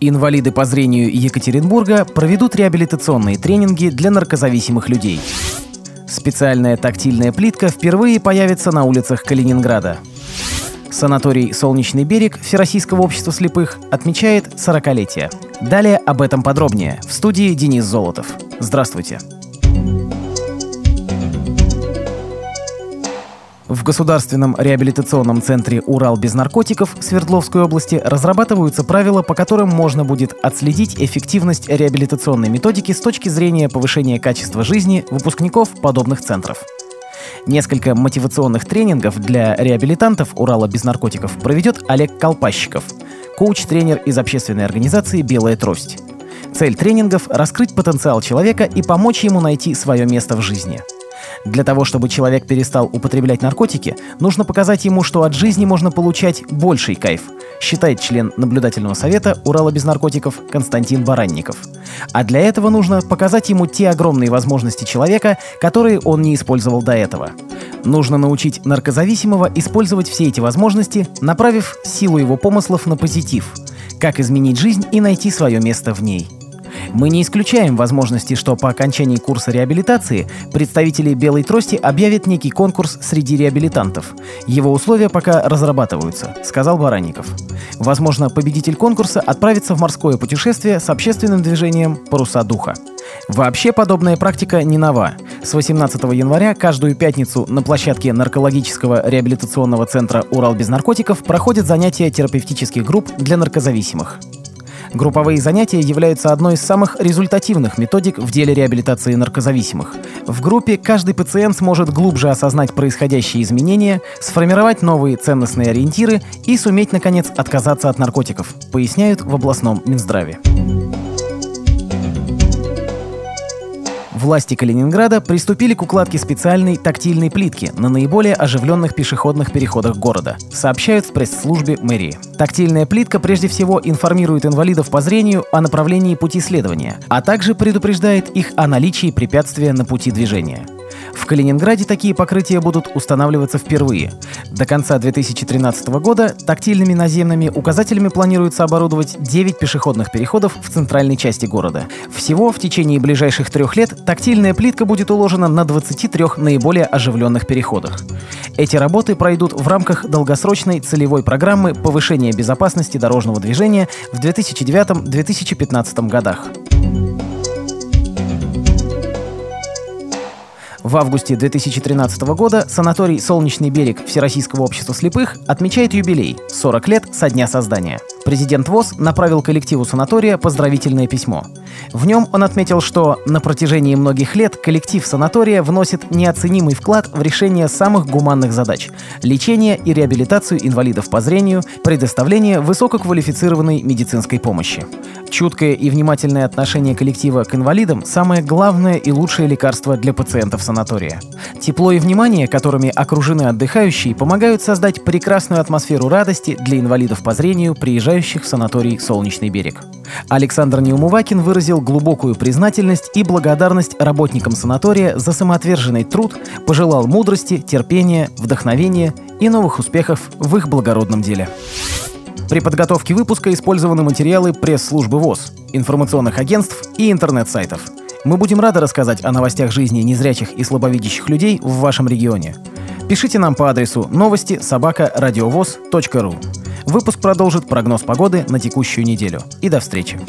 Инвалиды по зрению Екатеринбурга проведут реабилитационные тренинги для наркозависимых людей. Специальная тактильная плитка впервые появится на улицах Калининграда. Санаторий «Солнечный берег» Всероссийского общества слепых отмечает 40-летие. Далее об этом подробнее. В студии Денис Золотов. Здравствуйте. В Государственном реабилитационном центре «Урал без наркотиков» Свердловской области разрабатываются правила, по которым можно будет отследить эффективность реабилитационной методики с точки зрения повышения качества жизни выпускников подобных центров. Несколько мотивационных тренингов для реабилитантов Урала без наркотиков проведет Олег Колпащиков, коуч-тренер из общественной организации «Белая трость». Цель тренингов – раскрыть потенциал человека и помочь ему найти свое место в жизни – для того, чтобы человек перестал употреблять наркотики, нужно показать ему, что от жизни можно получать больший кайф, считает член наблюдательного совета Урала без наркотиков Константин Баранников. А для этого нужно показать ему те огромные возможности человека, которые он не использовал до этого. Нужно научить наркозависимого использовать все эти возможности, направив силу его помыслов на позитив, как изменить жизнь и найти свое место в ней – мы не исключаем возможности, что по окончании курса реабилитации представители «Белой трости» объявят некий конкурс среди реабилитантов. Его условия пока разрабатываются, сказал Баранников. Возможно, победитель конкурса отправится в морское путешествие с общественным движением «Паруса духа». Вообще подобная практика не нова. С 18 января каждую пятницу на площадке наркологического реабилитационного центра «Урал без наркотиков» проходят занятия терапевтических групп для наркозависимых. Групповые занятия являются одной из самых результативных методик в деле реабилитации наркозависимых. В группе каждый пациент сможет глубже осознать происходящие изменения, сформировать новые ценностные ориентиры и суметь, наконец, отказаться от наркотиков, поясняют в областном Минздраве. Власти Калининграда приступили к укладке специальной тактильной плитки на наиболее оживленных пешеходных переходах города, сообщают в пресс-службе мэрии. Тактильная плитка прежде всего информирует инвалидов по зрению о направлении пути следования, а также предупреждает их о наличии препятствия на пути движения. В Калининграде такие покрытия будут устанавливаться впервые. До конца 2013 года тактильными наземными указателями планируется оборудовать 9 пешеходных переходов в центральной части города. Всего в течение ближайших трех лет тактильная плитка будет уложена на 23 наиболее оживленных переходах. Эти работы пройдут в рамках долгосрочной целевой программы повышения безопасности дорожного движения в 2009-2015 годах. В августе 2013 года санаторий «Солнечный берег» Всероссийского общества слепых отмечает юбилей – 40 лет со дня создания. Президент ВОЗ направил коллективу санатория поздравительное письмо. В нем он отметил, что на протяжении многих лет коллектив санатория вносит неоценимый вклад в решение самых гуманных задач – лечение и реабилитацию инвалидов по зрению, предоставление высококвалифицированной медицинской помощи. Чуткое и внимательное отношение коллектива к инвалидам – самое главное и лучшее лекарство для пациентов санатория. Тепло и внимание, которыми окружены отдыхающие, помогают создать прекрасную атмосферу радости для инвалидов по зрению, приезжающих в санаторий «Солнечный берег». Александр Неумывакин выразил глубокую признательность и благодарность работникам санатория за самоотверженный труд, пожелал мудрости, терпения, вдохновения и новых успехов в их благородном деле. При подготовке выпуска использованы материалы пресс-службы ВОЗ, информационных агентств и интернет-сайтов. Мы будем рады рассказать о новостях жизни незрячих и слабовидящих людей в вашем регионе. Пишите нам по адресу новости собака ру. Выпуск продолжит прогноз погоды на текущую неделю. И до встречи.